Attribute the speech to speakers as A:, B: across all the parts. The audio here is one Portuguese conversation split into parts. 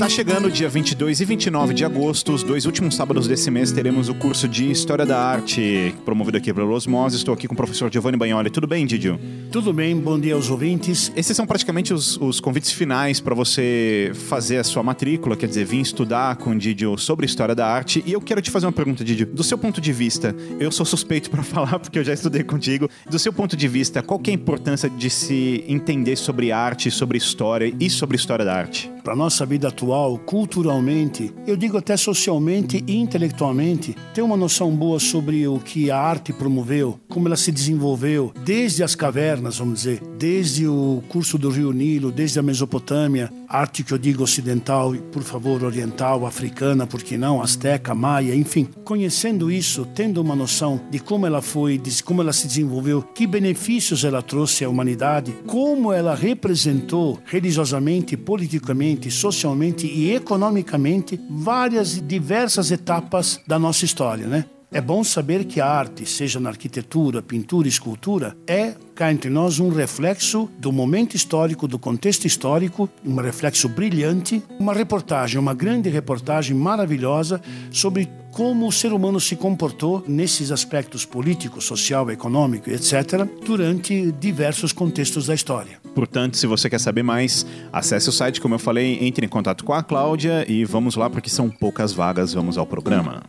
A: Tá chegando o dia 22 e 29 de agosto, os dois últimos sábados desse mês, teremos o curso de História da Arte, promovido aqui pelo Osmose. Estou aqui com o professor Giovanni Bagnoli. Tudo bem, Didio?
B: Tudo bem, bom dia aos ouvintes.
A: Esses são praticamente os, os convites finais para você fazer a sua matrícula, quer dizer, vir estudar com o Didio sobre História da Arte. E eu quero te fazer uma pergunta, Didio. Do seu ponto de vista, eu sou suspeito para falar porque eu já estudei contigo. Do seu ponto de vista, qual que é a importância de se entender sobre arte, sobre história e sobre história da arte?
B: Para nossa vida atual, culturalmente, eu digo até socialmente e intelectualmente, ter uma noção boa sobre o que a arte promoveu, como ela se desenvolveu, desde as cavernas, vamos dizer, desde o curso do Rio Nilo, desde a Mesopotâmia, arte que eu digo ocidental, por favor, oriental, africana, por que não, asteca, maia, enfim. Conhecendo isso, tendo uma noção de como ela foi, de como ela se desenvolveu, que benefícios ela trouxe à humanidade, como ela representou religiosamente, politicamente, socialmente e economicamente várias diversas etapas da nossa história, né? É bom saber que a arte, seja na arquitetura, pintura, escultura, é cá entre nós um reflexo do momento histórico, do contexto histórico, um reflexo brilhante, uma reportagem, uma grande reportagem maravilhosa sobre como o ser humano se comportou nesses aspectos político, social, econômico, etc., durante diversos contextos da história.
A: Portanto, se você quer saber mais, acesse o site, como eu falei, entre em contato com a Cláudia e vamos lá, porque são poucas vagas. Vamos ao programa.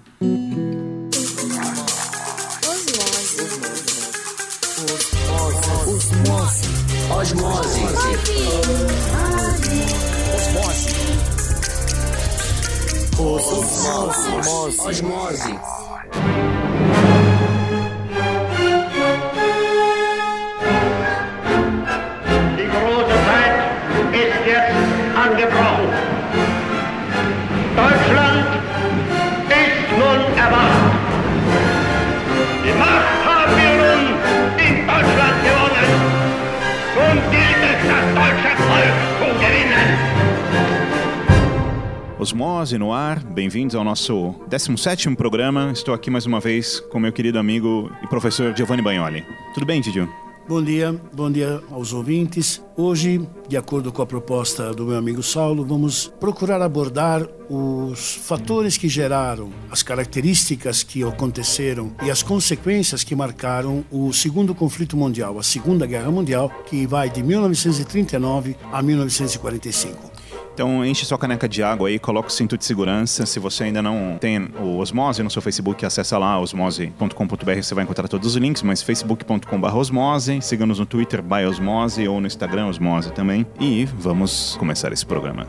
C: Osmose. Osmose. Osmose. Osmose. Osmose.
A: Osmose no ar, bem-vindos ao nosso 17º programa. Estou aqui mais uma vez com meu querido amigo e professor Giovanni Bagnoli. Tudo bem, Didio?
B: Bom dia, bom dia aos ouvintes. Hoje, de acordo com a proposta do meu amigo Saulo, vamos procurar abordar os fatores que geraram, as características que aconteceram e as consequências que marcaram o segundo conflito mundial, a Segunda Guerra Mundial, que vai de 1939 a 1945.
A: Então enche sua caneca de água aí, coloca o cinto de segurança. Se você ainda não tem o Osmose no seu Facebook, acessa lá osmose.com.br, você vai encontrar todos os links, mas facebook.com.br osmose, siga-nos no Twitter by osmose ou no Instagram osmose também. E vamos começar esse programa.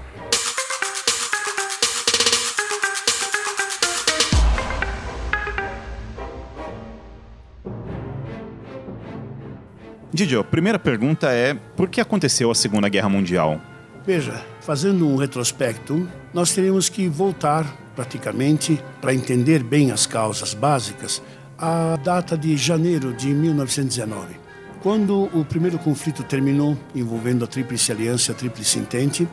A: Didio, primeira pergunta é: por que aconteceu a Segunda Guerra Mundial?
B: Veja, fazendo um retrospecto, nós teremos que voltar praticamente para entender bem as causas básicas à data de janeiro de 1919. Quando o primeiro conflito terminou, envolvendo a Tríplice Aliança e a Tríplice Entente,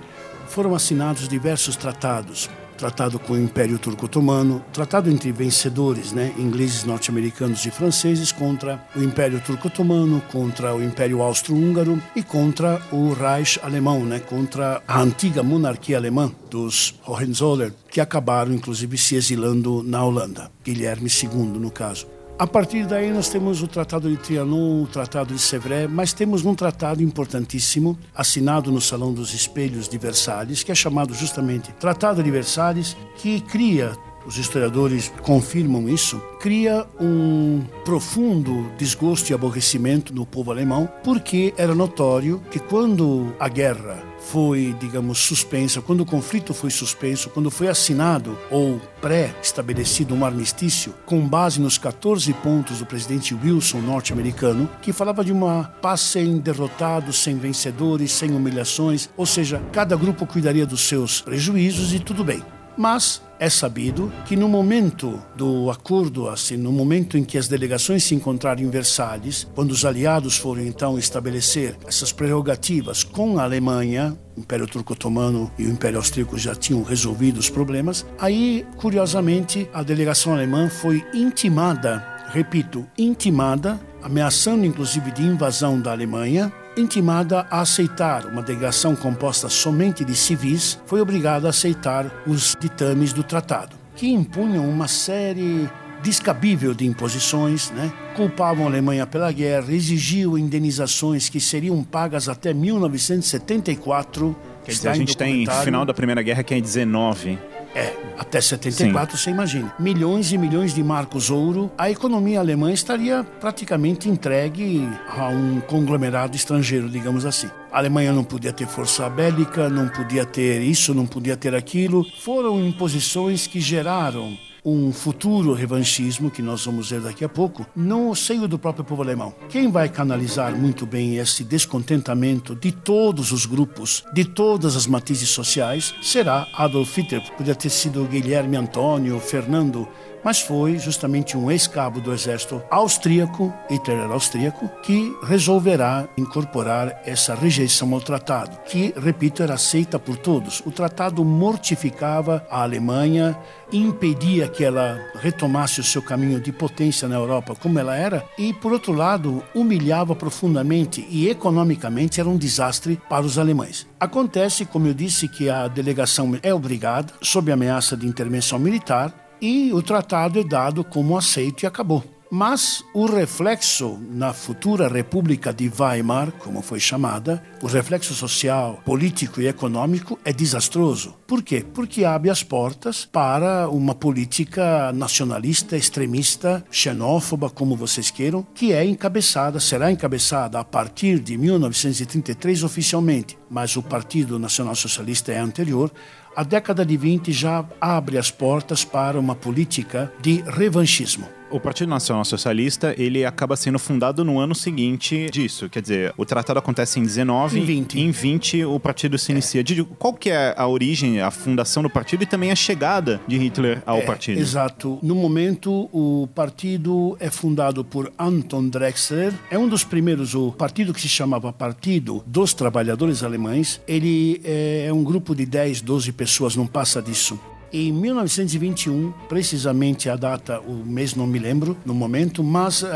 B: foram assinados diversos tratados. Tratado com o Império Turco-Otomano, tratado entre vencedores, né, ingleses, norte-americanos e franceses, contra o Império Turco-Otomano, contra o Império Austro-Húngaro e contra o Reich alemão, né, contra a antiga monarquia alemã dos Hohenzollern, que acabaram inclusive se exilando na Holanda, Guilherme II no caso. A partir daí nós temos o Tratado de Trianon, o Tratado de Sèvres, mas temos um tratado importantíssimo assinado no Salão dos Espelhos de Versalhes, que é chamado justamente Tratado de Versalhes, que cria os historiadores confirmam isso, cria um profundo desgosto e aborrecimento no povo alemão, porque era notório que quando a guerra foi, digamos, suspensa, quando o conflito foi suspenso, quando foi assinado ou pré-estabelecido um armistício com base nos 14 pontos do presidente Wilson norte-americano, que falava de uma paz sem derrotados, sem vencedores, sem humilhações, ou seja, cada grupo cuidaria dos seus prejuízos e tudo bem. Mas é sabido que no momento do acordo, assim, no momento em que as delegações se encontraram em Versalhes, quando os aliados foram então estabelecer essas prerrogativas com a Alemanha, o Império Turco-Otomano e o Império Austríaco já tinham resolvido os problemas, aí, curiosamente, a delegação alemã foi intimada, repito, intimada, ameaçando inclusive de invasão da Alemanha, intimada a aceitar uma delegação composta somente de civis, foi obrigada a aceitar os ditames do tratado, que impunham uma série descabível de imposições, né? culpavam a Alemanha pela guerra, exigiam indenizações que seriam pagas até 1974.
A: Quer dizer, a gente tem final da Primeira Guerra que é 19.
B: É, até 74, Sim. você imagina. Milhões e milhões de marcos ouro, a economia alemã estaria praticamente entregue a um conglomerado estrangeiro, digamos assim. A Alemanha não podia ter força bélica, não podia ter isso, não podia ter aquilo. Foram imposições que geraram um futuro revanchismo, que nós vamos ver daqui a pouco, no seio do próprio povo alemão. Quem vai canalizar muito bem esse descontentamento de todos os grupos, de todas as matizes sociais, será Adolf Hitler. Podia ter sido Guilherme Antônio, Fernando mas foi justamente um ex-cabo do exército austríaco, Hitler era austríaco, que resolverá incorporar essa rejeição ao tratado, que, repito, era aceita por todos. O tratado mortificava a Alemanha, impedia que ela retomasse o seu caminho de potência na Europa como ela era, e, por outro lado, humilhava profundamente e economicamente era um desastre para os alemães. Acontece, como eu disse, que a delegação é obrigada, sob ameaça de intervenção militar, e o tratado é dado como aceito e acabou. Mas o reflexo na futura República de Weimar, como foi chamada, o reflexo social, político e econômico é desastroso. Por quê? Porque abre as portas para uma política nacionalista, extremista, xenófoba, como vocês queiram, que é encabeçada, será encabeçada a partir de 1933 oficialmente, mas o Partido Nacional Socialista é anterior a década de 20 já abre as portas para uma política de revanchismo.
A: O Partido Nacional Socialista, ele acaba sendo fundado no ano seguinte disso. Quer dizer, o tratado acontece em 19,
B: em 20,
A: em 20 o partido se inicia. É. Qual que é a origem, a fundação do partido e também a chegada de Hitler ao
B: é,
A: partido?
B: Exato. No momento, o partido é fundado por Anton Drexler. É um dos primeiros, o partido que se chamava Partido dos Trabalhadores Alemães. Ele é um grupo de 10, 12 pessoas, não passa disso. Em 1921, precisamente a data, o mês não me lembro no momento, mas uh,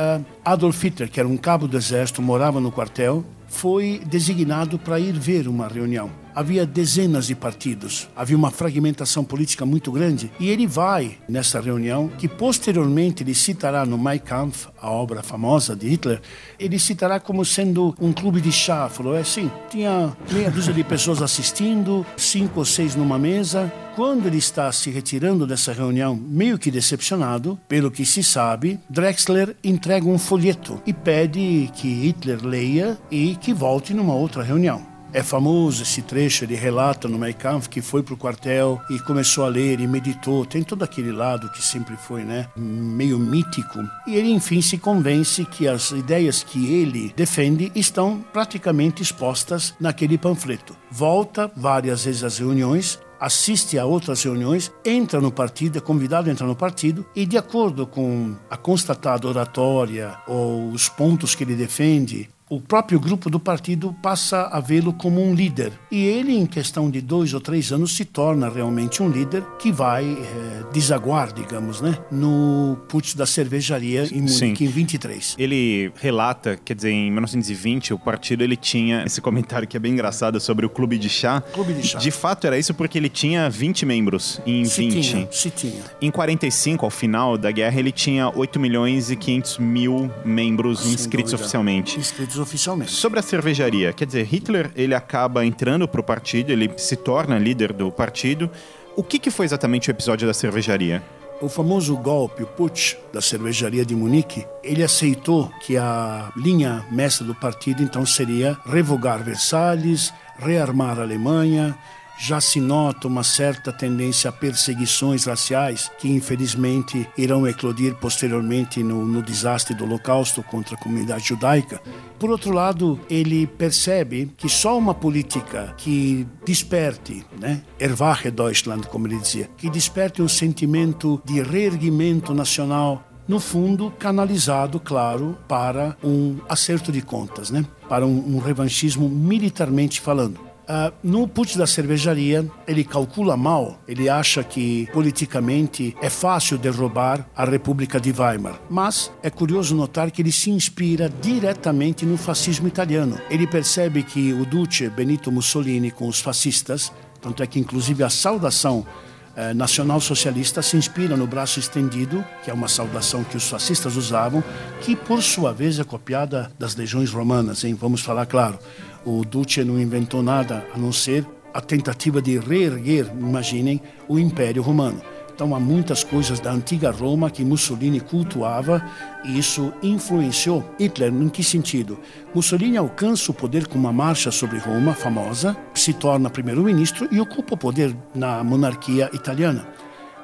B: Adolf Hitler, que era um cabo do exército, morava no quartel, foi designado para ir ver uma reunião. Havia dezenas de partidos, havia uma fragmentação política muito grande e ele vai nessa reunião, que posteriormente ele citará no Mein Kampf, a obra famosa de Hitler, ele citará como sendo um clube de chá. Falou, é assim, tinha meia dúzia de pessoas assistindo, cinco ou seis numa mesa, quando ele está se retirando dessa reunião, meio que decepcionado, pelo que se sabe, Drexler entrega um folheto e pede que Hitler leia e que volte numa outra reunião. É famoso esse trecho, ele relata no Mein Kampf que foi para o quartel e começou a ler e meditou. Tem todo aquele lado que sempre foi, né, meio mítico. E ele, enfim, se convence que as ideias que ele defende estão praticamente expostas naquele panfleto. Volta várias vezes às reuniões, assiste a outras reuniões, entra no partido, é convidado a entrar no partido e, de acordo com a constatada oratória ou os pontos que ele defende, o próprio grupo do partido passa a vê-lo como um líder. E ele, em questão de dois ou três anos, se torna realmente um líder que vai é, desaguar, digamos, né, no putsch da cervejaria em Munique, em 23.
A: Ele relata, quer dizer, em 1920, o partido ele tinha esse comentário que é bem engraçado sobre o clube de chá.
B: Clube de chá.
A: De fato, era isso porque ele tinha 20 membros em
B: se
A: 20.
B: Tinha, se tinha.
A: Em 45, ao final da guerra, ele tinha 8 milhões e 500 mil membros Sem inscritos dúvida. oficialmente.
B: Inscritos oficialmente.
A: Sobre a cervejaria, quer dizer, Hitler ele acaba entrando para o partido, ele se torna líder do partido. O que, que foi exatamente o episódio da cervejaria?
B: O famoso golpe, o putsch da cervejaria de Munique, ele aceitou que a linha mestra do partido então seria revogar Versalhes, rearmar a Alemanha, já se nota uma certa tendência a perseguições raciais que, infelizmente, irão eclodir posteriormente no, no, desastre do Holocausto contra a comunidade judaica. Por outro lado, ele percebe que só uma política que desperte, né, Erwache Deutschland, como ele dizia, que desperte um sentimento de reerguimento nacional no fundo, canalizado, claro, para um acerto de contas, né? para um, um revanchismo militarmente falando. Uh, no putsch da cervejaria, ele calcula mal, ele acha que politicamente é fácil derrubar a República de Weimar. Mas é curioso notar que ele se inspira diretamente no fascismo italiano. Ele percebe que o Duce Benito Mussolini com os fascistas, tanto é que inclusive a saudação eh, nacional-socialista se inspira no braço estendido, que é uma saudação que os fascistas usavam, que por sua vez é copiada das legiões romanas, hein? vamos falar claro. O Duce não inventou nada a não ser a tentativa de reerguer, imaginem, o Império Romano. Então há muitas coisas da antiga Roma que Mussolini cultuava e isso influenciou Hitler. Em que sentido? Mussolini alcança o poder com uma marcha sobre Roma famosa, se torna primeiro-ministro e ocupa o poder na monarquia italiana.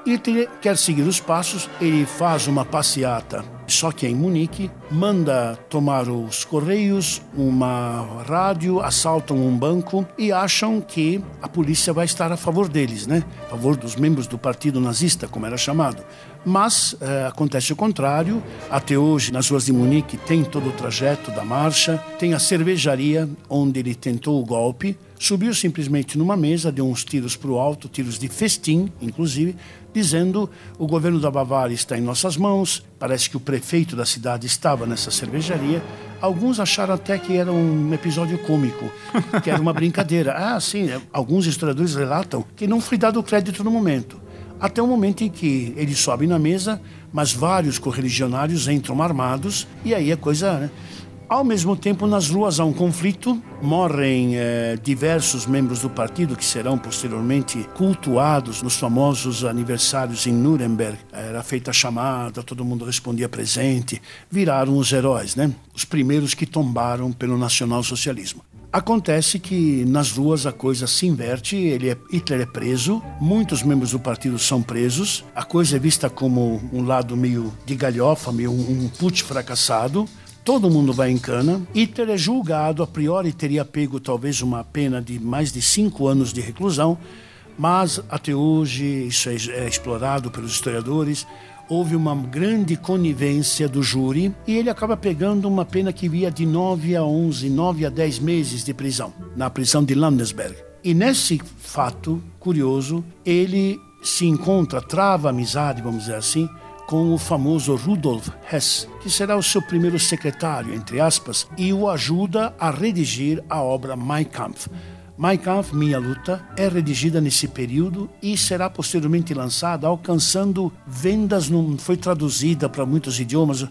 B: Hitler quer seguir os passos, ele faz uma passeata, só que em Munique, manda tomar os correios, uma rádio, assaltam um banco e acham que a polícia vai estar a favor deles, né? A favor dos membros do partido nazista, como era chamado. Mas eh, acontece o contrário. Até hoje, nas ruas de Munique, tem todo o trajeto da marcha, tem a cervejaria onde ele tentou o golpe. Subiu simplesmente numa mesa, deu uns tiros para o alto, tiros de festim, inclusive, dizendo: o governo da Bavária está em nossas mãos. Parece que o prefeito da cidade estava nessa cervejaria. Alguns acharam até que era um episódio cômico, que era uma brincadeira. Ah, sim, é, alguns historiadores relatam que não foi dado crédito no momento. Até o momento em que ele sobe na mesa, mas vários correligionários entram armados e aí a coisa. Né? Ao mesmo tempo, nas ruas há um conflito, morrem eh, diversos membros do partido que serão posteriormente cultuados nos famosos aniversários em Nuremberg. Era feita a chamada, todo mundo respondia presente, viraram os heróis, né? Os primeiros que tombaram pelo nacionalsocialismo. Acontece que nas ruas a coisa se inverte, ele é, Hitler é preso, muitos membros do partido são presos, a coisa é vista como um lado meio de galhofa, meio um, um fracassado, todo mundo vai em cana. Hitler é julgado, a priori teria pego talvez uma pena de mais de cinco anos de reclusão, mas até hoje isso é, é explorado pelos historiadores. Houve uma grande conivência do júri e ele acaba pegando uma pena que via de 9 a 11, 9 a 10 meses de prisão, na prisão de Landesberg. E nesse fato curioso, ele se encontra, trava amizade, vamos dizer assim, com o famoso Rudolf Hess, que será o seu primeiro secretário, entre aspas, e o ajuda a redigir a obra Mein Kampf. Mein Kampf, Minha Luta, é redigida nesse período e será posteriormente lançada, alcançando vendas, não foi traduzida para muitos idiomas,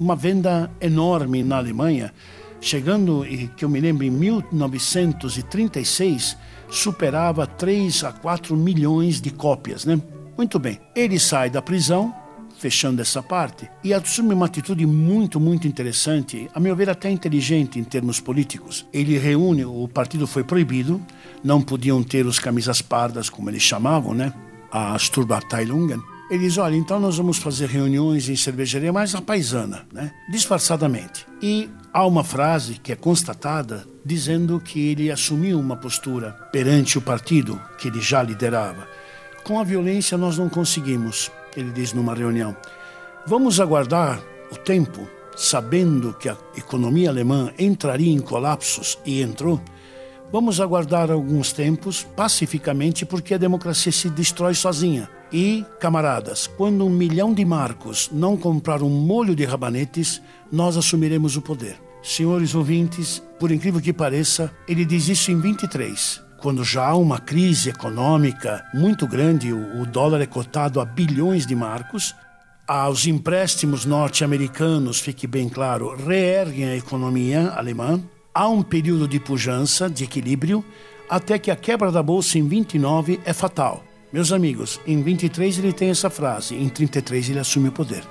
B: uma venda enorme na Alemanha, chegando, que eu me lembro, em 1936, superava 3 a 4 milhões de cópias, né? Muito bem. Ele sai da prisão, fechando essa parte, e assume uma atitude muito, muito interessante, a meu ver até inteligente em termos políticos. Ele reúne, o partido foi proibido, não podiam ter os camisas pardas, como eles chamavam, né? As Sturmabteilungen. Ele diz: olha, então nós vamos fazer reuniões em cervejaria mais a paisana, né? disfarçadamente. E há uma frase que é constatada dizendo que ele assumiu uma postura perante o partido que ele já liderava. Com a violência nós não conseguimos ele diz numa reunião: Vamos aguardar o tempo, sabendo que a economia alemã entraria em colapsos e entrou. Vamos aguardar alguns tempos pacificamente, porque a democracia se destrói sozinha. E, camaradas, quando um milhão de marcos não comprar um molho de rabanetes, nós assumiremos o poder. Senhores ouvintes, por incrível que pareça, ele diz isso em 23 quando já há uma crise econômica muito grande, o, dólar é cotado a bilhões de marcos, os empréstimos norte-americanos, fique bem claro, reerguem a economia alemã, há um período de pujança, de equilíbrio, até que a quebra da bolsa em 29 é fatal. Meus amigos, em 23 ele tem essa frase, em 33 ele assume o poder.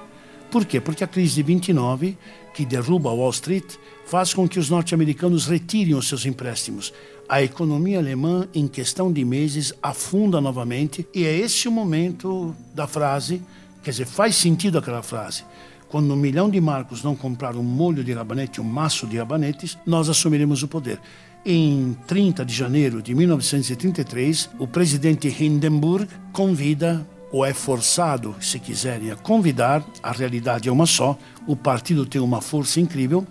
B: Por quê? Porque a crise de 29, que derruba Wall Street, faz com que os norte-americanos retirem os seus empréstimos a economia alemã, em questão de meses, afunda novamente, e é esse o momento da frase, quer dizer, faz sentido aquela frase. Quando um milhão de marcos não comprar um molho de rabanete, um maço de rabanetes, nós assumiremos o poder. Em 30 de janeiro de 1933, o presidente Hindenburg convida, ou é forçado, se quiserem, a convidar, a realidade é uma só, o partido tem uma força incrível,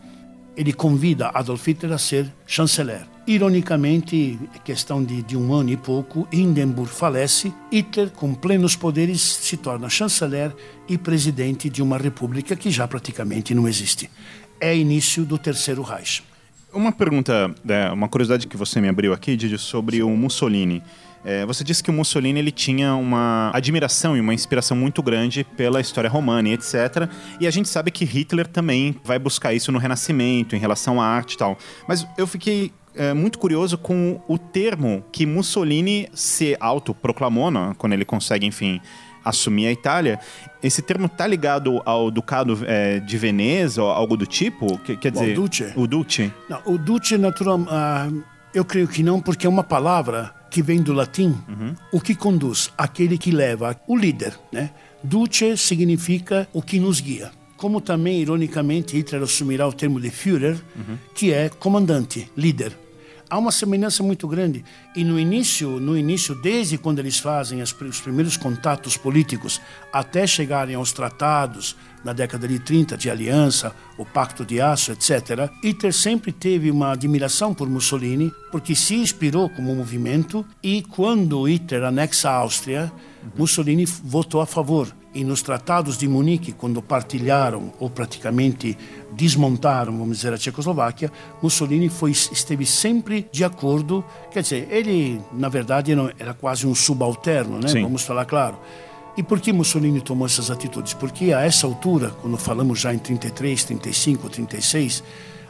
B: ele convida Adolf Hitler a ser chanceler. Ironicamente, é questão de, de um ano e pouco, Hindenburg falece, Hitler, com plenos poderes, se torna chanceler e presidente de uma república que já praticamente não existe. É início do Terceiro Reich.
A: Uma pergunta, é, uma curiosidade que você me abriu aqui, Didi, sobre o Mussolini. É, você disse que o Mussolini ele tinha uma admiração e uma inspiração muito grande pela história romana e etc. E a gente sabe que Hitler também vai buscar isso no Renascimento, em relação à arte e tal. Mas eu fiquei é, muito curioso com o termo que Mussolini se autoproclamou, né, quando ele consegue, enfim, assumir a Itália. Esse termo tá ligado ao Ducado é, de Veneza ou algo do tipo? Que- Quer dizer,
B: O Duce.
A: O Duce.
B: Não, o Duce, natural, ah, eu creio que não, porque é uma palavra que vem do latim, o que conduz, aquele que leva, o líder. Né? Duce significa o que nos guia. Como também, ironicamente, Hitler assumirá o termo de Führer, que é comandante, líder. Há uma semelhança muito grande e no início, no início, desde quando eles fazem os primeiros contatos políticos, até chegarem aos tratados na década de 30 de aliança, o Pacto de Aço, etc. Hitler sempre teve uma admiração por Mussolini, porque se inspirou como movimento e quando Hitler anexa a Áustria, Mussolini votou a favor. E nos tratados de Munique, quando partilharam ou praticamente desmontaram, vamos dizer, a Tchecoslováquia, Mussolini foi, esteve sempre de acordo. Quer dizer, ele, na verdade, era quase um subalterno, né?
A: Sim.
B: Vamos falar claro. E por que Mussolini tomou essas atitudes? Porque a essa altura, quando falamos já em 33, 35, 36,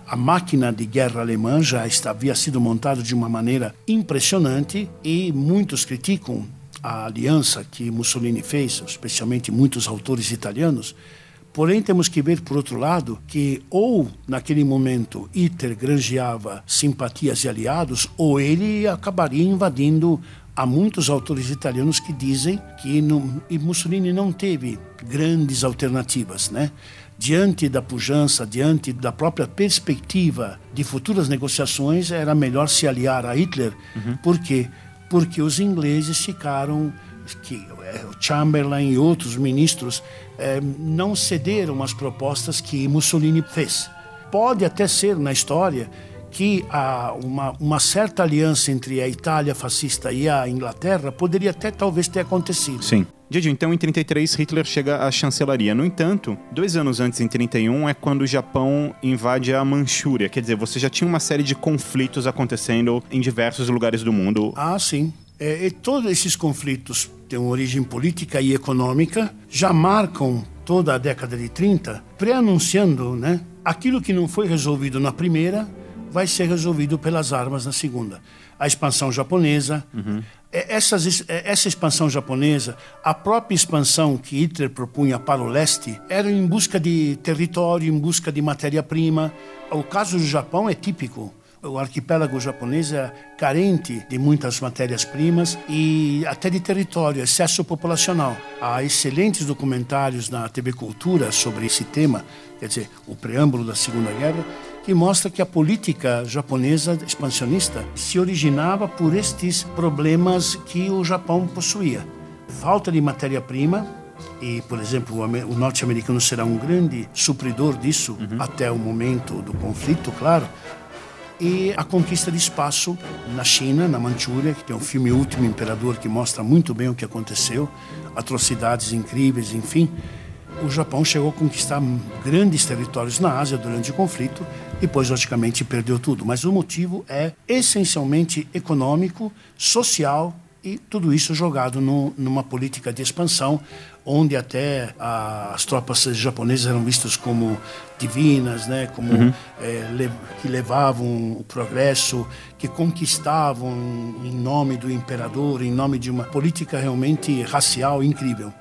B: a máquina de guerra alemã já havia sido montada de uma maneira impressionante e muitos criticam a aliança que Mussolini fez, especialmente muitos autores italianos. Porém, temos que ver, por outro lado, que ou naquele momento Hitler granjeava simpatias e aliados, ou ele acabaria invadindo. Há muitos autores italianos que dizem que não, Mussolini não teve grandes alternativas, né? Diante da pujança, diante da própria perspectiva de futuras negociações, era melhor se aliar a Hitler. Por quê? Porque os ingleses ficaram que o Chamberlain e outros ministros eh, não cederam às propostas que Mussolini fez. Pode até ser na história que há uma, uma certa aliança entre a Itália fascista e a Inglaterra poderia até talvez ter acontecido.
A: Sim. Didi, então em 33 Hitler chega à chancelaria. No entanto, dois anos antes, em 31, é quando o Japão invade a Manchúria. Quer dizer, você já tinha uma série de conflitos acontecendo em diversos lugares do mundo.
B: Ah, sim. É, e todos esses conflitos têm uma origem política e econômica, já marcam toda a década de 30, pré-anunciando né, aquilo que não foi resolvido na primeira vai ser resolvido pelas armas na segunda. A expansão japonesa, é, essas, é, essa expansão japonesa, a própria expansão que Hitler propunha para o leste, era em busca de território, em busca de matéria-prima. O caso do Japão é típico. O arquipélago japonês é carente de muitas matérias-primas e até de território, excesso populacional. Há excelentes documentários na TV Cultura sobre esse tema, quer dizer, o preâmbulo da Segunda Guerra, que mostra que a política japonesa expansionista se originava por estes problemas que o Japão possuía. Falta de matéria-prima, e, por exemplo, o ame- o norte-americano será um grande supridor disso até o momento do conflito, claro. E a conquista de espaço na China, na Manchúria, que tem o filme Último Imperador, que mostra muito bem o que aconteceu, atrocidades incríveis, enfim. O Japão chegou a conquistar grandes territórios na Ásia durante o conflito, depois, logicamente, perdeu tudo. Mas o motivo é essencialmente econômico, social e tudo isso jogado no, numa política de expansão, onde até ah, as tropas japonesas eram vistas como divinas, né, como eh, le- que levavam o progresso, que conquistavam em nome do imperador, em nome de uma política realmente racial incrível.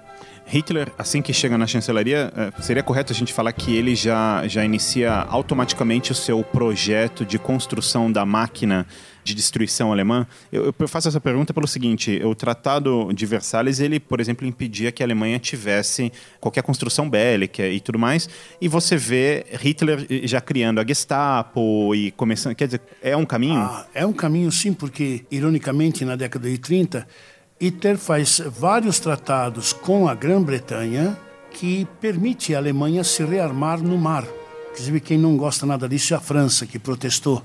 A: Hitler, assim que chega na chancelaria, eh, seria correto a gente falar que ele já, já inicia automaticamente o seu projeto de construção da máquina de destruição alemã? Eu, eu faço essa pergunta pelo seguinte: o Tratado de Versalhes, ele, por exemplo, impedia que a Alemanha tivesse qualquer construção bélica e tudo mais, e você vê Hitler já criando a Gestapo e começando. Quer dizer, é um caminho?
B: Ah, é um caminho sim, porque, ironicamente, na década de 30, Hitler faz vários tratados com a Grã-Bretanha que permite a Alemanha se rearmar no mar. Inclusive, quem não gosta nada disso é a França, que protestou.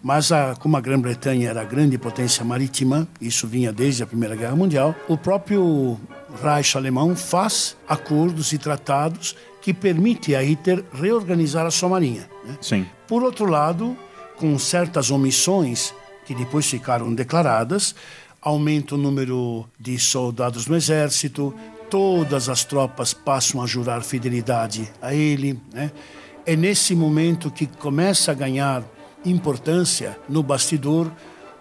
B: Mas a, como a Grã-Bretanha era a grande potência marítima, isso vinha desde a Primeira Guerra Mundial, o próprio Reich alemão faz acordos e tratados que permitem a Hitler reorganizar a sua marinha. Né?
A: Sim.
B: Por outro lado, com certas omissões que depois ficaram declaradas, aumenta o número de soldados no exército, todas as tropas passam a jurar fidelidade a ele. Né? É nesse momento que começa a ganhar importância no bastidor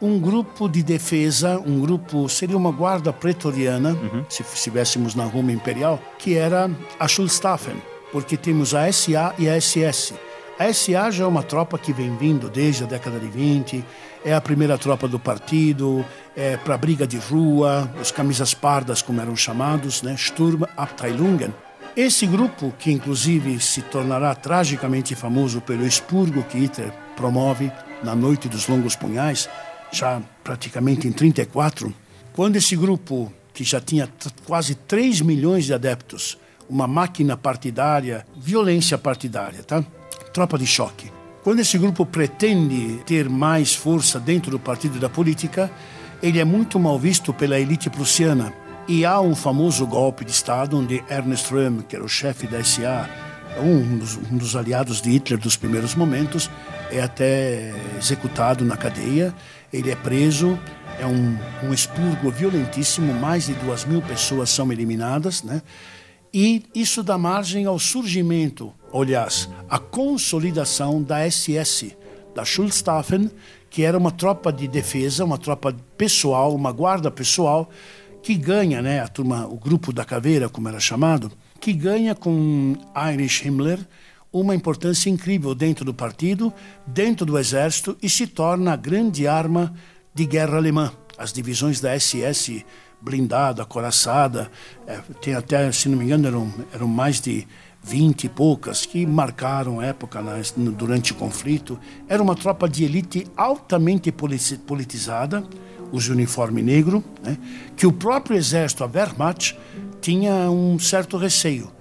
B: um grupo de defesa, um grupo, seria uma guarda pretoriana, uhum. se estivéssemos na Roma Imperial, que era a Schulstaffen, porque temos a SA e a SS. A SA já é uma tropa que vem vindo desde a década de 20, é a primeira tropa do partido, é para briga de rua, os camisas pardas, como eram chamados, né? Sturmabteilungen. Esse grupo, que inclusive se tornará tragicamente famoso pelo expurgo que Hitler promove na Noite dos Longos Punhais, já praticamente em 34, quando esse grupo, que já tinha quase 3 milhões de adeptos, uma máquina partidária, violência partidária, tá? Tropa de choque. Quando esse grupo pretende ter mais força dentro do partido e da política, ele é muito mal visto pela elite prussiana. E há um famoso golpe de Estado onde Ernest Röhm, que era o chefe da SA, um dos, um dos aliados de Hitler dos primeiros momentos, é até executado na cadeia. Ele é preso, é um, um expurgo violentíssimo, mais de duas mil pessoas são eliminadas, né? E isso dá margem ao surgimento, aliás, à consolidação da SS, da Schulstaffen, que era uma tropa de defesa, uma tropa pessoal, uma guarda pessoal, que ganha, né, a turma, o grupo da caveira, como era chamado, que ganha com Heinrich Himmler uma importância incrível dentro do partido, dentro do exército e se torna a grande arma de guerra alemã. As divisões da SS blindada, coraçada, é, tem até, se não me engano, eram, eram mais de vinte e poucas que marcaram época né, durante o conflito. Era uma tropa de elite altamente politizada, os uniforme negro, né, que o próprio exército, a Wehrmacht, tinha um certo receio.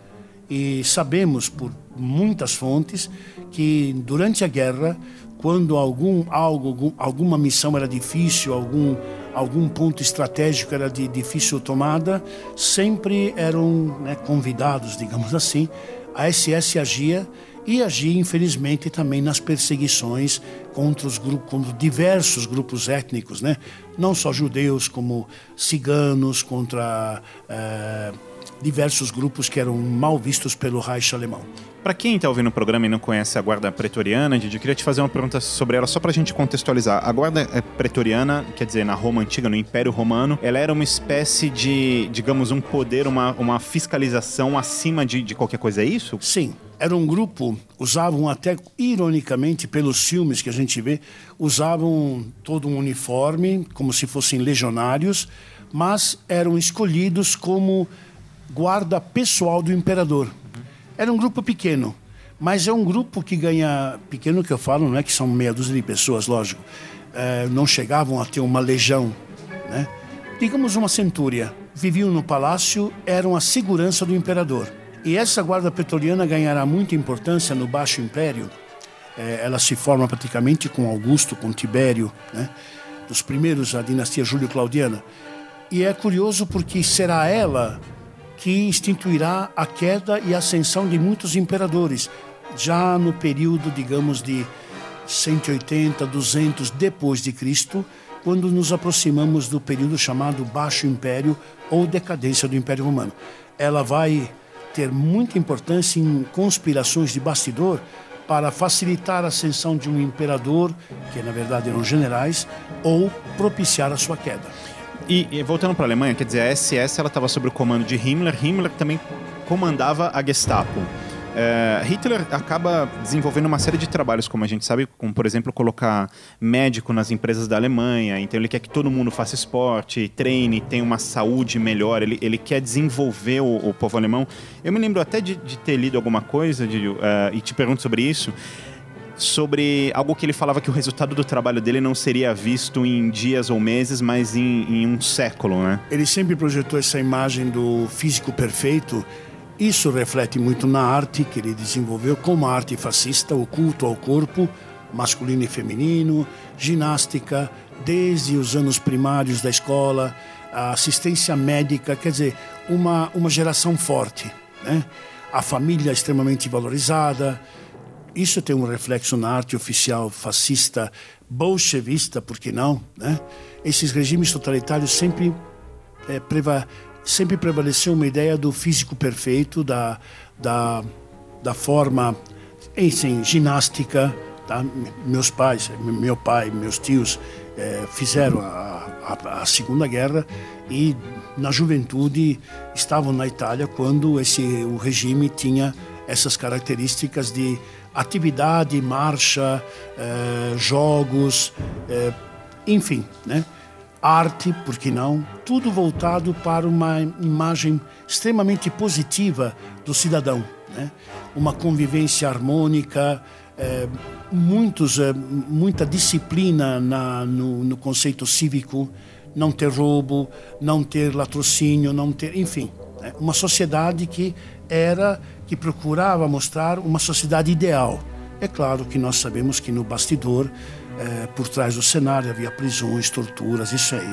B: E sabemos por muitas fontes que durante a guerra, quando algum algo, alguma missão era difícil, algum algum ponto estratégico era de difícil tomada, sempre eram né, convidados, digamos assim, a SS agia e agia, infelizmente, também nas perseguições contra os grupos, contra diversos grupos étnicos, né? não só judeus, como ciganos, contra é, diversos grupos que eram mal vistos pelo Reich alemão.
A: Para quem está ouvindo o programa e não conhece a Guarda Pretoriana, Didi, eu queria te fazer uma pergunta sobre ela, só para a gente contextualizar. A Guarda eh, Pretoriana, quer dizer, na Roma Antiga, no Império Romano, ela era uma espécie de, digamos, um poder, uma, uma fiscalização acima de, de qualquer coisa, é isso?
B: Sim. Era um grupo, usavam até, ironicamente, pelos filmes que a gente vê, usavam todo um uniforme, como se fossem legionários, mas eram escolhidos como guarda pessoal do imperador. Era um grupo pequeno, mas é um grupo que ganha. Pequeno que eu falo, não é que são meia dúzia de pessoas, lógico. É, não chegavam a ter uma legião, né? Digamos uma centúria. Viviam no palácio, eram a segurança do imperador. E essa guarda pretoriana ganhará muita importância no Baixo Império. É, ela se forma praticamente com Augusto, com Tibério, né? dos primeiros da dinastia Júlio-Claudiana. E é curioso porque será ela que instituirá a queda e ascensão de muitos imperadores, já no período, digamos, de 180, 200 depois de Cristo, quando nos aproximamos do período chamado Baixo Império ou decadência do Império Romano. Ela vai ter muita importância em conspirações de bastidor para facilitar a ascensão de um imperador, que na verdade eram generais, ou propiciar a sua queda.
A: E, e voltando para a Alemanha, quer dizer, a SS ela estava sob o comando de Himmler. Himmler também comandava a Gestapo. Uh, Hitler acaba desenvolvendo uma série de trabalhos, como a gente sabe, como por exemplo colocar médico nas empresas da Alemanha. Então ele quer que todo mundo faça esporte, treine, tenha uma saúde melhor. Ele, ele quer desenvolver o, o povo alemão. Eu me lembro até de, de ter lido alguma coisa de, uh, e te pergunto sobre isso sobre algo que ele falava que o resultado do trabalho dele não seria visto em dias ou meses, mas em, em um século, né?
B: Ele sempre projetou essa imagem do físico perfeito. Isso reflete muito na arte que ele desenvolveu, como arte fascista, o culto ao corpo, masculino e feminino, ginástica, desde os anos primários da escola, a assistência médica, quer dizer, uma, uma geração forte. Né? A família extremamente valorizada. Isso tem um reflexo na arte oficial fascista, bolchevista, por que não? Né? Esses regimes totalitários sempre, é, preva sempre prevaleceu uma ideia do físico perfeito, da, da, da forma, enfim, ginástica. Tá? Meus pais, meu pai, meus tios é, fizeram a, a, a, Segunda Guerra e na juventude estavam na Itália quando esse o regime tinha essas características de atividade, marcha, é, jogos, é, enfim, né? arte, por que não? Tudo voltado para uma imagem extremamente positiva do cidadão, né? Uma convivência harmônica, é, muitos, é, muita disciplina na, no, no, conceito cívico, não ter roubo, não ter latrocínio, não ter, enfim, é uma sociedade que era que procurava mostrar uma sociedade ideal. É claro que nós sabemos que no bastidor, é, por trás do cenário, havia prisões, torturas, isso é,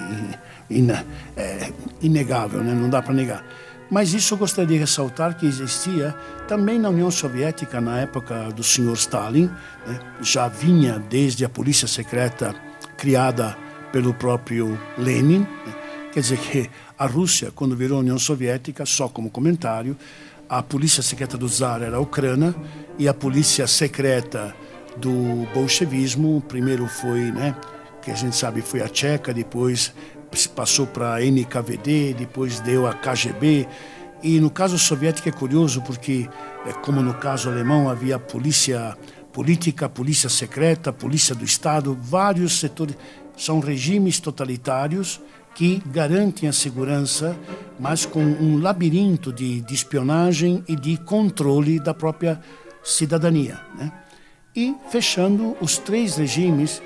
B: in, in, é inegável, né? não dá para negar. Mas isso eu gostaria de ressaltar que existia também na União Soviética, na época do senhor Stalin, né, já vinha desde a polícia secreta criada pelo próprio Lenin. Né, quer dizer que a Rússia, quando virou União Soviética, só como comentário, a polícia secreta do Tsar era a Ucrânia e a polícia secreta do bolchevismo, primeiro foi, né, que a gente sabe foi a Tcheca, depois passou para a NKVD, depois deu a KGB. E no caso soviético é curioso porque, é, como no caso alemão, havia polícia política, polícia secreta, polícia do Estado, vários setores. São regimes totalitários que garantem a segurança, mas com um labirinto de, de espionagem e de controle da própria cidadania. Né? E fechando os três regimes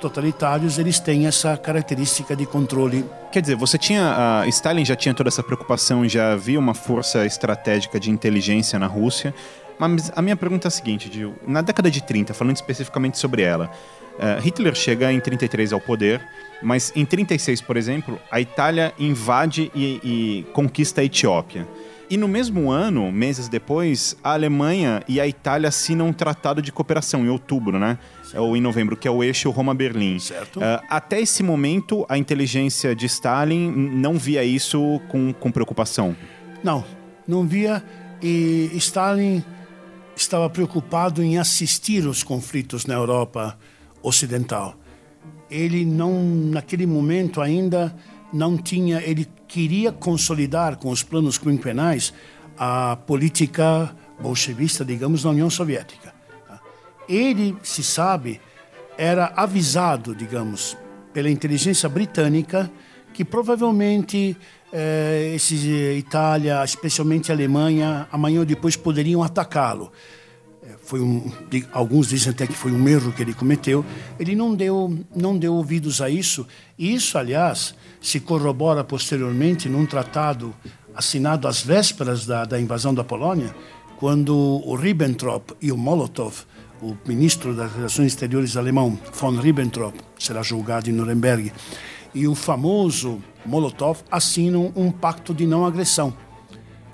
B: totalitários, eles têm essa característica de controle.
A: Quer dizer, você tinha. Uh, Stalin já tinha toda essa preocupação, já havia uma força estratégica de inteligência na Rússia. Mas a minha pergunta é a seguinte, Gil. Na década de 30, falando especificamente sobre ela, uh, Hitler chega em 33 ao poder, mas em 36, por exemplo, a Itália invade e, e conquista a Etiópia. E no mesmo ano, meses depois, a Alemanha e a Itália assinam um tratado de cooperação em outubro, né? É Ou em novembro, que é o eixo Roma-Berlim.
B: Certo.
A: Uh, até esse momento, a inteligência de Stalin não via isso com, com preocupação.
B: Não, não via. E Stalin estava preocupado em assistir os conflitos na Europa Ocidental. Ele não, naquele momento ainda, não tinha. Ele queria consolidar com os planos quinquenais a política bolchevista, digamos, na União Soviética. Ele, se sabe, era avisado, digamos, pela inteligência britânica que provavelmente eh, esses, eh, Itália, especialmente a Alemanha, amanhã ou depois poderiam atacá-lo. Foi um, alguns dizem até que foi um erro que ele cometeu. Ele não deu, não deu ouvidos a isso. E isso, aliás, se corrobora posteriormente num tratado assinado às vésperas da, da invasão da Polônia, quando o Ribbentrop e o Molotov, o ministro das Relações Exteriores alemão, von Ribbentrop, será julgado em Nuremberg, e o famoso Molotov assinam um pacto de não agressão.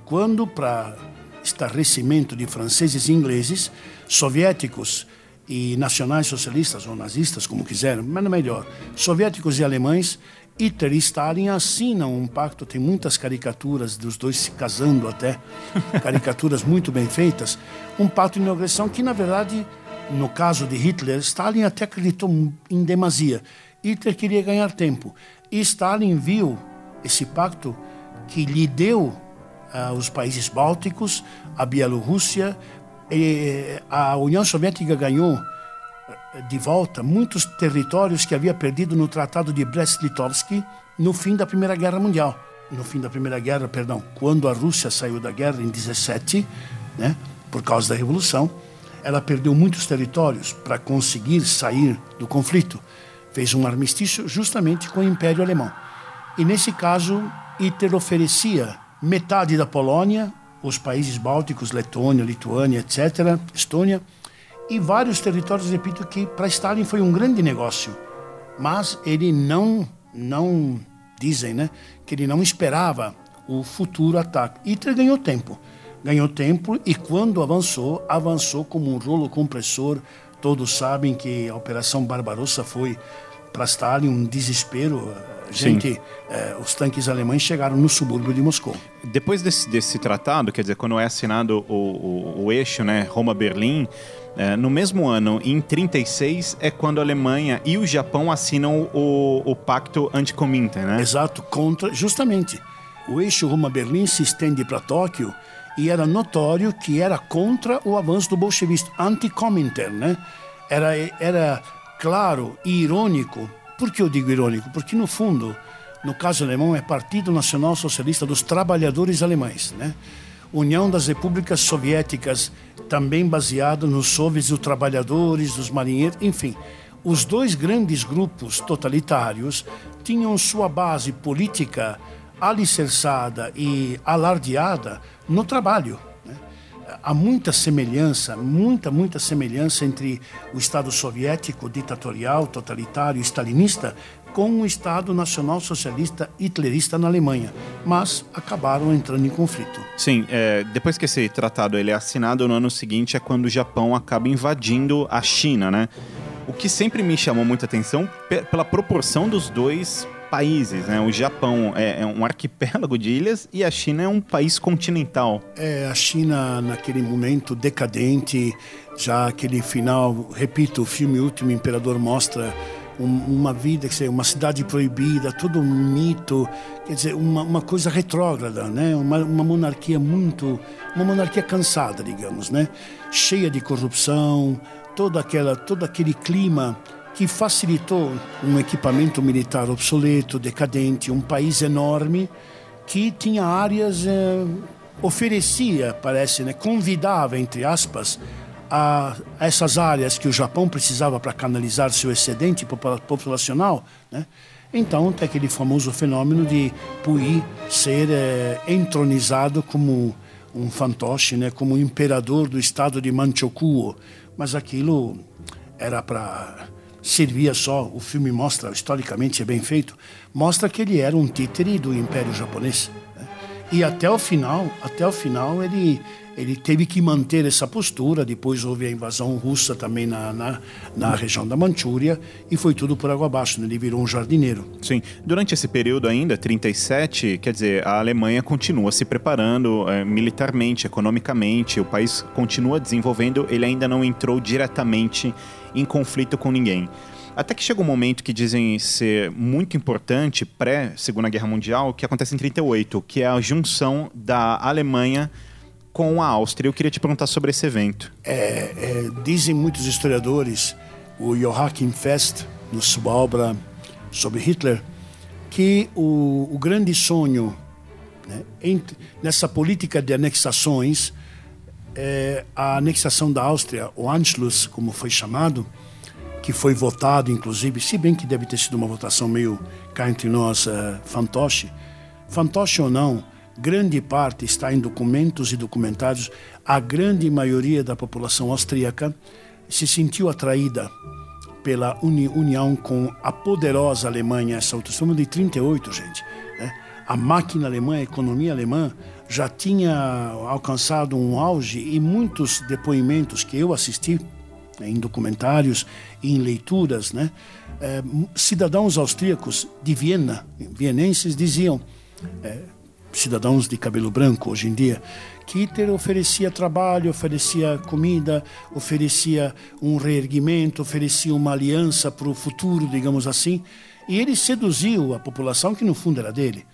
B: Quando, para estarrecimento de franceses e ingleses, soviéticos e nacionais socialistas ou nazistas, como quiseram, mas não melhor, soviéticos e alemães Hitler e Stalin assinam um pacto, tem muitas caricaturas dos dois se casando até, caricaturas muito bem feitas, um pacto de inauguração que, na verdade, no caso de Hitler, Stalin até acreditou em demasia. Hitler queria ganhar tempo. E Stalin viu esse pacto que lhe deu uh, os países bálticos, a Bielorrússia, a União Soviética ganhou de volta muitos territórios que havia perdido no Tratado de Brest-Litovsk no fim da Primeira Guerra Mundial. No fim da Primeira Guerra, perdão, quando a Rússia saiu da guerra em 17, né, por causa da Revolução, ela perdeu muitos territórios para conseguir sair do conflito. Fez um armistício justamente com o Império Alemão. E nesse caso, Hitler oferecia metade da Polônia, os países bálticos, Letônia, Lituânia, etc., Estônia, e vários territórios, repito, que para Stalin foi um grande negócio. Mas ele não, não dizem, né, que ele não esperava o futuro ataque. Hitler ganhou tempo. Ganhou tempo e quando avançou, avançou como um rolo compressor. Todos sabem que a Operação Barbarossa foi para Stalin um desespero. Gente, eh, os tanques alemães chegaram no subúrbio de Moscou.
A: Depois desse, desse tratado, quer dizer, quando é assinado o, o, o eixo, né, Roma-Berlim, é, no mesmo ano, em 36, é quando a Alemanha e o Japão assinam o, o pacto anti-Comintern, né?
B: Exato, contra, justamente. O eixo Roma-Berlim se estende para Tóquio e era notório que era contra o avanço do bolchevismo, anti-Comintern, né? Era, era claro e irônico. Por que eu digo irônico? Porque, no fundo, no caso alemão, é Partido Nacional Socialista dos Trabalhadores Alemães, né? União das Repúblicas Soviéticas, também baseado nos soviets dos trabalhadores, dos marinheiros, enfim. Os dois grandes grupos totalitários tinham sua base política alicerçada e alardeada no trabalho. Há muita semelhança, muita, muita semelhança entre o Estado soviético, ditatorial, totalitário, stalinista, com o Estado nacional socialista hitlerista na Alemanha, mas acabaram entrando em conflito.
A: Sim, é, depois que esse tratado ele é assinado, no ano seguinte é quando o Japão acaba invadindo a China, né? O que sempre me chamou muita atenção pe- pela proporção dos dois países, né? O Japão é, é um arquipélago de ilhas e a China é um país continental.
B: É, a China, naquele momento decadente, já aquele final, repito, o filme Último Imperador mostra um- uma vida, quer dizer, uma cidade proibida, todo um mito, quer dizer, uma, uma coisa retrógrada, né? Uma, uma monarquia muito, uma monarquia cansada, digamos, né? Cheia de corrupção, toda aquela, todo aquele clima que facilitou um equipamento militar obsoleto, decadente, um país enorme que tinha áreas eh, oferecia, parece, né, convidava entre aspas a essas áreas que o Japão precisava para canalizar seu excedente popula- populacional, né? Então, tem aquele famoso fenômeno de Puyi ser eh, entronizado como um fantoche, né, como imperador do estado de Manchukuo. Mas aquilo era para servia só, o filme mostra, historicamente é bem feito, mostra que ele era um títere do Império Japonês. né? E até o final, até o final ele ele teve que manter essa postura. Depois houve a invasão russa também na, na, na região da Manchúria e foi tudo por água abaixo. Né? Ele virou um jardineiro.
A: Sim, durante esse período ainda, 37, quer dizer, a Alemanha continua se preparando eh, militarmente, economicamente, o país continua desenvolvendo, ele ainda não entrou diretamente em conflito com ninguém. Até que chega um momento que dizem ser muito importante, pré-Segunda Guerra Mundial, que acontece em 38, que é a junção da Alemanha com a Áustria. Eu queria te perguntar sobre esse evento.
B: É, é, dizem muitos historiadores, o Joachim Fest, na sua obra sobre Hitler, que o, o grande sonho né, entre- nessa política de anexações, é a anexação da Áustria, o Anschluss, como foi chamado, que foi votado, inclusive, se bem que deve ter sido uma votação meio cá entre nós, eh, fantoche. Fantoche ou não, grande parte está em documentos e documentários. A grande maioria da população austríaca se sentiu atraída pela uni união com a poderosa Alemanha, essa altura. Estamos de 38, gente. né? A máquina alemã, a economia alemã já tinha alcançado um auge e muitos depoimentos que eu assisti né, em documentários e em leituras, né, eh, cidadãos austríacos de Viena, vienenses, diziam, eh, cidadãos de cabelo branco hoje em dia, que Hitler oferecia trabalho, oferecia comida, oferecia um reerguimento, oferecia uma aliança para o futuro, digamos assim, e ele seduziu a população que no fundo era dele.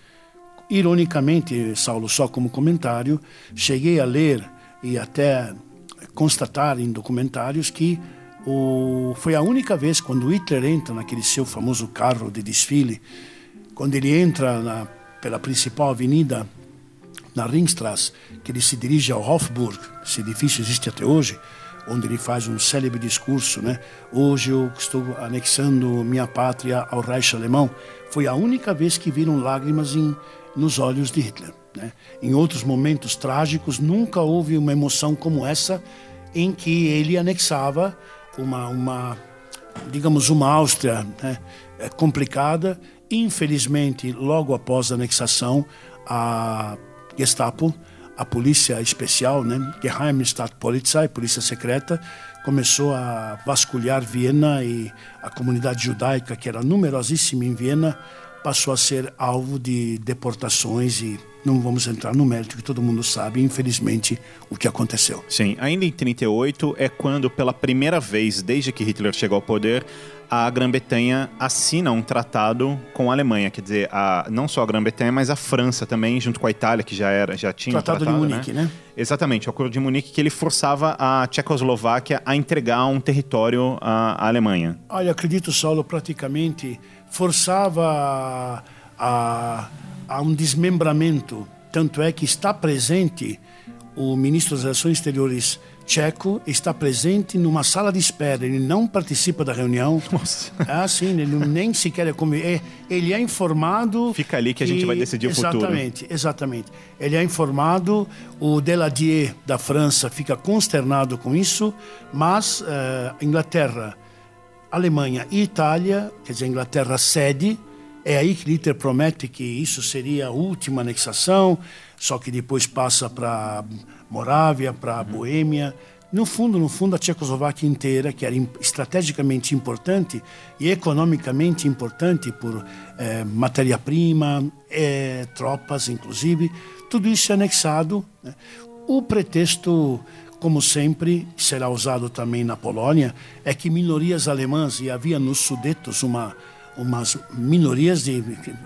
B: Ironicamente, Saulo, só como comentário, cheguei a ler e até constatar em documentários que o, foi a única vez quando Hitler entra naquele seu famoso carro de desfile, quando ele entra na, pela principal avenida na Ringstrasse, que ele se dirige ao Hofburg, esse edifício existe até hoje, onde ele faz um célebre discurso, né? Hoje eu estou anexando minha pátria ao Reich alemão. Foi a única vez que viram lágrimas em, nos olhos de Hitler. Né? Em outros momentos trágicos, nunca houve uma emoção como essa em que ele anexava uma, uma digamos, uma Áustria né, é, complicada. Infelizmente, logo após a anexação, a Gestapo, a polícia especial, né, Geheimstaatspolizei, polícia secreta, começou a vasculhar Viena e a comunidade judaica, que era numerosíssima em Viena, passou a ser alvo de deportações e não vamos entrar no mérito que todo mundo sabe, infelizmente, o que aconteceu.
A: Sim, ainda em 38 é quando, pela primeira vez desde que Hitler chegou ao poder, a Grã-Bretanha assina um tratado com a Alemanha, quer dizer, a, não só a Grã-Bretanha, mas a França também, junto com a Itália, que já era, já tinha
B: tratado, um tratado de Munique, né? né?
A: Exatamente, o Acordo de Munique que ele forçava a Tchecoslováquia a entregar um território à, à Alemanha.
B: Olha, acredito, Saulo, praticamente forçava a, a um desmembramento. Tanto é que está presente o ministro das Relações Exteriores tcheco está presente numa sala de espera, ele não participa da reunião.
A: Nossa.
B: Ah, sim, ele nem sequer é como é, ele é informado.
A: Fica ali que, a gente vai decidir o
B: futuro. Exatamente, exatamente. Ele é informado, o Deladier da França fica consternado com isso, mas uh, Inglaterra, Alemanha e Itália, quer dizer, Inglaterra cede, é aí que Hitler promete que isso seria a última anexação, só que depois passa para Morávia, para Boêmia. No fundo, no fundo, a Tchecoslováquia inteira, que era estrategicamente importante e economicamente importante por eh, matéria-prima, eh, tropas, inclusive, tudo isso é anexado. Né? O pretexto, como sempre, será usado também na Polônia, é que minorias alemãs, e havia nos Sudetos uma umas minorias de,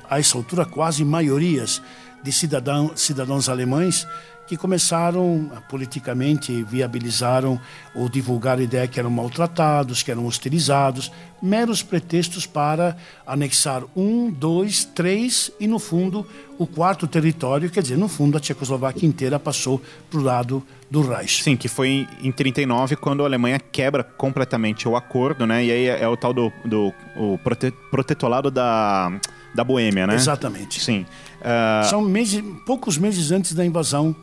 B: a essa altura quase maiorias de cidadão, cidadãos alemães que começaram politicamente viabilizaram ou divulgar a ideia que eram maltratados, que eram hostilizados, meros pretextos para anexar um, dois, três e no fundo o quarto território, quer dizer, no fundo a Tchecoslováquia inteira passou para o lado do Reich.
A: Sim, que foi em 39 quando a Alemanha quebra completamente o acordo, né? E aí é, é o tal do, do o prote, protetolado da da Boêmia, né?
B: Exatamente.
A: Sim.
B: Uh... São meses, poucos meses antes da invasão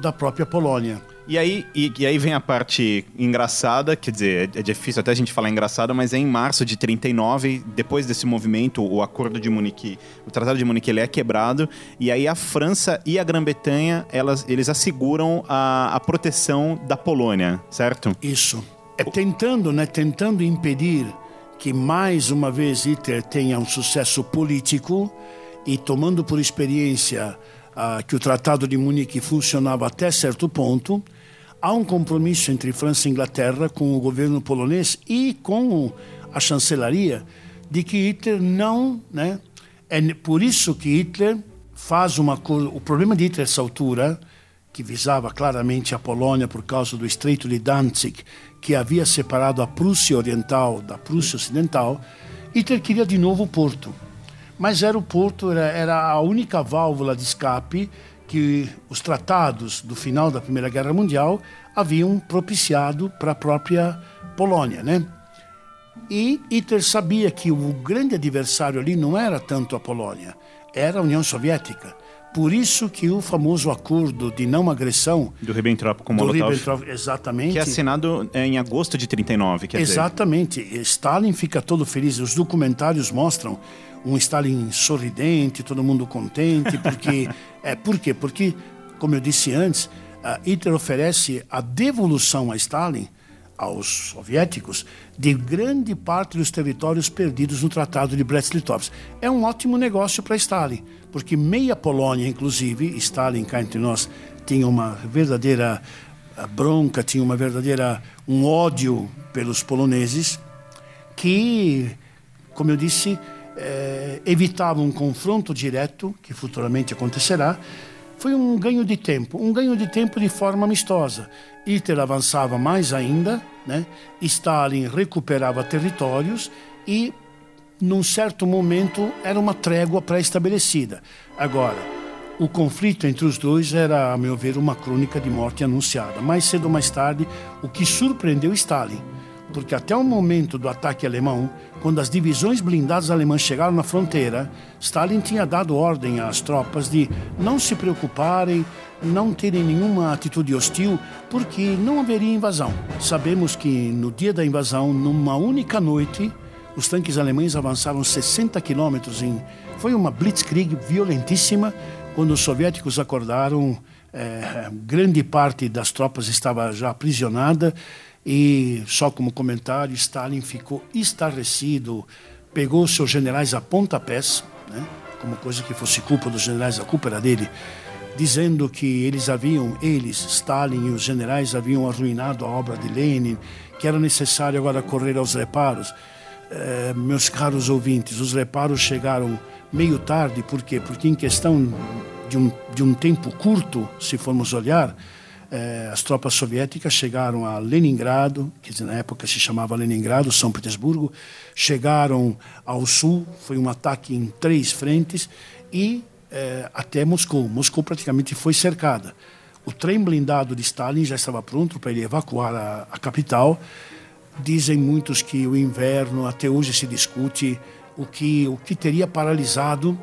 B: da própria Polônia.
A: E aí, e, e, aí vem a parte engraçada, quer dizer, é, é, difícil até a gente falar engraçada, mas é em março de 39, depois desse movimento, o Acordo de Munique, o Tratado de Munique ele é quebrado, e aí a França e a Grã-Bretanha, eles asseguram a, a proteção da Polônia, certo?
B: Isso. É tentando, né, tentando impedir que mais uma vez Hitler tenha um sucesso político e tomando por experiência ah, que o Tratado de Munique funcionava até certo ponto, há um compromisso entre França e Inglaterra com o governo polonês e com a chancelaria de que Hitler não, né? É por isso que Hitler faz uma coisa. O problema de Hitler nessa altura, que visava claramente a Polônia por causa do Estreito de Danzig, que havia separado a Prússia Oriental da Prússia Ocidental, Hitler queria de novo o porto. Mas era o porto, era, era a única válvula de escape que os tratados do final da Primeira Guerra Mundial haviam propiciado para a própria Polônia, né? E Hitler sabia que o grande adversário ali não era tanto a Polônia, era a União Soviética. Por isso que o famoso acordo de não agressão
A: do Ribbentrop com Molotov, Ribbentrop,
B: exatamente,
A: que é assinado é, em agosto de 39, quer
B: exatamente.
A: Dizer.
B: Stalin fica todo feliz. Os documentários mostram um Stalin sorridente, todo mundo contente, porque é por quê? Porque, como eu disse antes, Hitler oferece a devolução a Stalin aos soviéticos de grande parte dos territórios perdidos no Tratado de Brest-Litovsk. É um ótimo negócio para Stalin, porque meia Polônia, inclusive, Stalin cá entre nós, tinha uma verdadeira eh, bronca, tinha uma verdadeira um ódio pelos poloneses que, como eu disse, evitava um confronto direto que futuramente acontecerá foi um ganho de tempo, um ganho de tempo de forma amistosa. Hitler avançava mais ainda, né? Stalin recuperava territórios e, num certo momento, era uma trégua pré-estabelecida. Agora, o conflito entre os dois era, a meu ver, uma crônica de morte anunciada. Mais cedo ou mais tarde, o que surpreendeu Stalin, porque até o momento do ataque alemão, quando as divisões blindadas alemãs chegaram na fronteira, Stalin tinha dado ordem às tropas de não se preocuparem, não terem nenhuma atitude hostil, porque não haveria invasão. Sabemos que no dia da invasão, numa única noite, os tanques alemães avançaram 60 quilômetros em. Foi uma blitzkrieg violentíssima. Quando os soviéticos acordaram, eh, grande parte das tropas estava já aprisionada e só como comentário, Stalin ficou estarrecido, pegou seus generais a pontapés, né? como coisa que fosse culpa dos generais, a culpa era dele, dizendo que eles haviam, eles, Stalin e os generais haviam arruinado a obra de Lenin, que era necessário agora correr aos reparos. Eh, meus caros ouvintes, os reparos chegaram meio tarde, por quê? Porque em questão de um, de um tempo curto, se formos olhar, eh, as tropas soviéticas chegaram a Leningrado, que na época se chamava Leningrado, São Petersburgo, chegaram ao sul, foi um ataque em três frentes e eh, até Moscou. Moscou praticamente foi cercada. O trem blindado de Stalin já estava pronto para ele evacuar a, a capital. Dizem muitos que o inverno, até hoje se discute o que, o que teria paralisado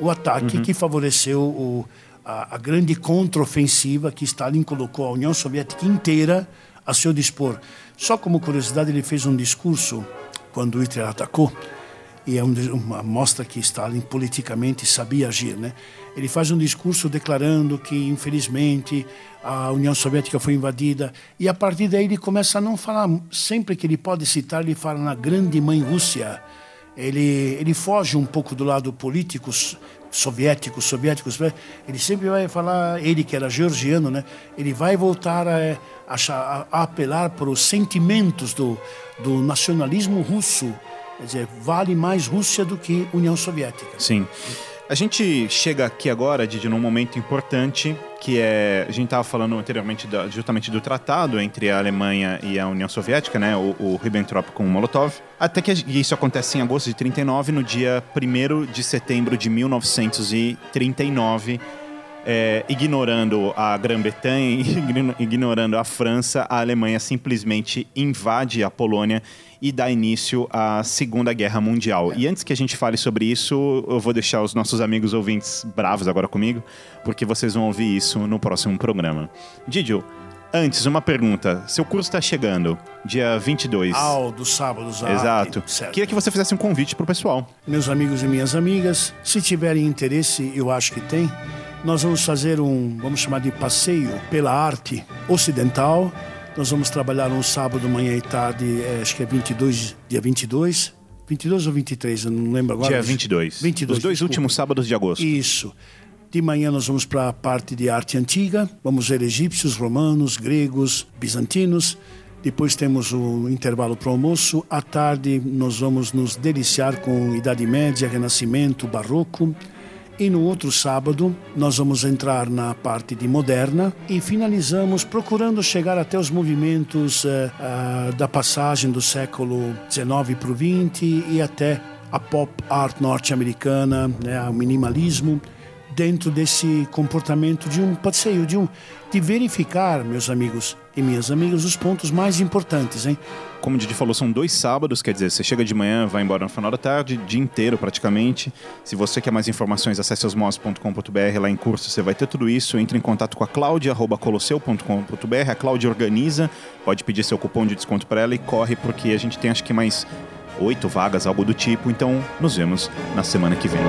B: o ataque uhum. que favoreceu o, a, a grande contraofensiva que Stalin colocou a União Soviética inteira a seu dispor. Só como curiosidade, ele fez um discurso quando Hitler atacou, e é uma mostra que Stalin politicamente sabia agir, né? Ele faz um discurso declarando que, infelizmente, a União Soviética foi invadida, e a partir daí ele começa a não falar, sempre que ele pode citar, ele fala na grande mãe Rússia. Ele, ele foge um pouco do lado político, soviéticos, soviéticos, ele sempre vai falar, ele que era georgiano, né? Ele vai voltar a, a, a apelar para os sentimentos do, do nacionalismo russo. Quer dizer, vale mais Rússia do que União Soviética.
A: Sim. A gente chega aqui agora, Didi, num momento importante, que é. A gente estava falando anteriormente da, justamente do tratado entre a Alemanha e a União Soviética, né? O, o Ribbentrop com o Molotov. Até que isso acontece em agosto de 39, no dia 1 de setembro de 1939. É, ignorando a Grã-Bretanha, ignorando a França, a Alemanha simplesmente invade a Polônia e dá início à Segunda Guerra Mundial. E antes que a gente fale sobre isso, eu vou deixar os nossos amigos ouvintes bravos agora comigo, porque vocês vão ouvir isso no próximo programa. Didio, Antes, uma pergunta. Seu curso está chegando, dia 22.
B: Ao do sábado,
A: ah, Exato. Certo. Queria que você fizesse um convite para o pessoal.
B: Meus amigos e minhas amigas, se tiverem interesse, eu acho que tem, nós vamos fazer um, vamos chamar de passeio pela arte ocidental, nós vamos trabalhar um sábado, manhã e tarde, é, acho que é 22, dia 22. 22 ou 23, eu não lembro agora.
A: Dia 22.
B: 22
A: Os dois desculpa. últimos sábados de agosto.
B: Isso. De manhã nós vamos para a parte de arte antiga, vamos ver egípcios, romanos, gregos, bizantinos. Depois temos o intervalo para o almoço. À tarde nós vamos nos deliciar com Idade Média, Renascimento, Barroco. E no outro sábado, nós vamos entrar na parte de moderna e finalizamos procurando chegar até os movimentos uh, da passagem do século XIX para o XX e até a pop art norte-americana, né, o minimalismo dentro desse comportamento de um passeio, de um de verificar, meus amigos e minhas amigas, os pontos mais importantes, hein?
A: Como o Didi falou, são dois sábados, quer dizer, você chega de manhã, vai embora no final da tarde, dia inteiro praticamente. Se você quer mais informações, acesse osmos.com.br, lá em curso você vai ter tudo isso. Entre em contato com a Cláudia, arroba colosseu.com.br, a Cláudia organiza, pode pedir seu cupom de desconto para ela e corre, porque a gente tem acho que mais oito vagas, algo do tipo. Então, nos vemos na semana que vem.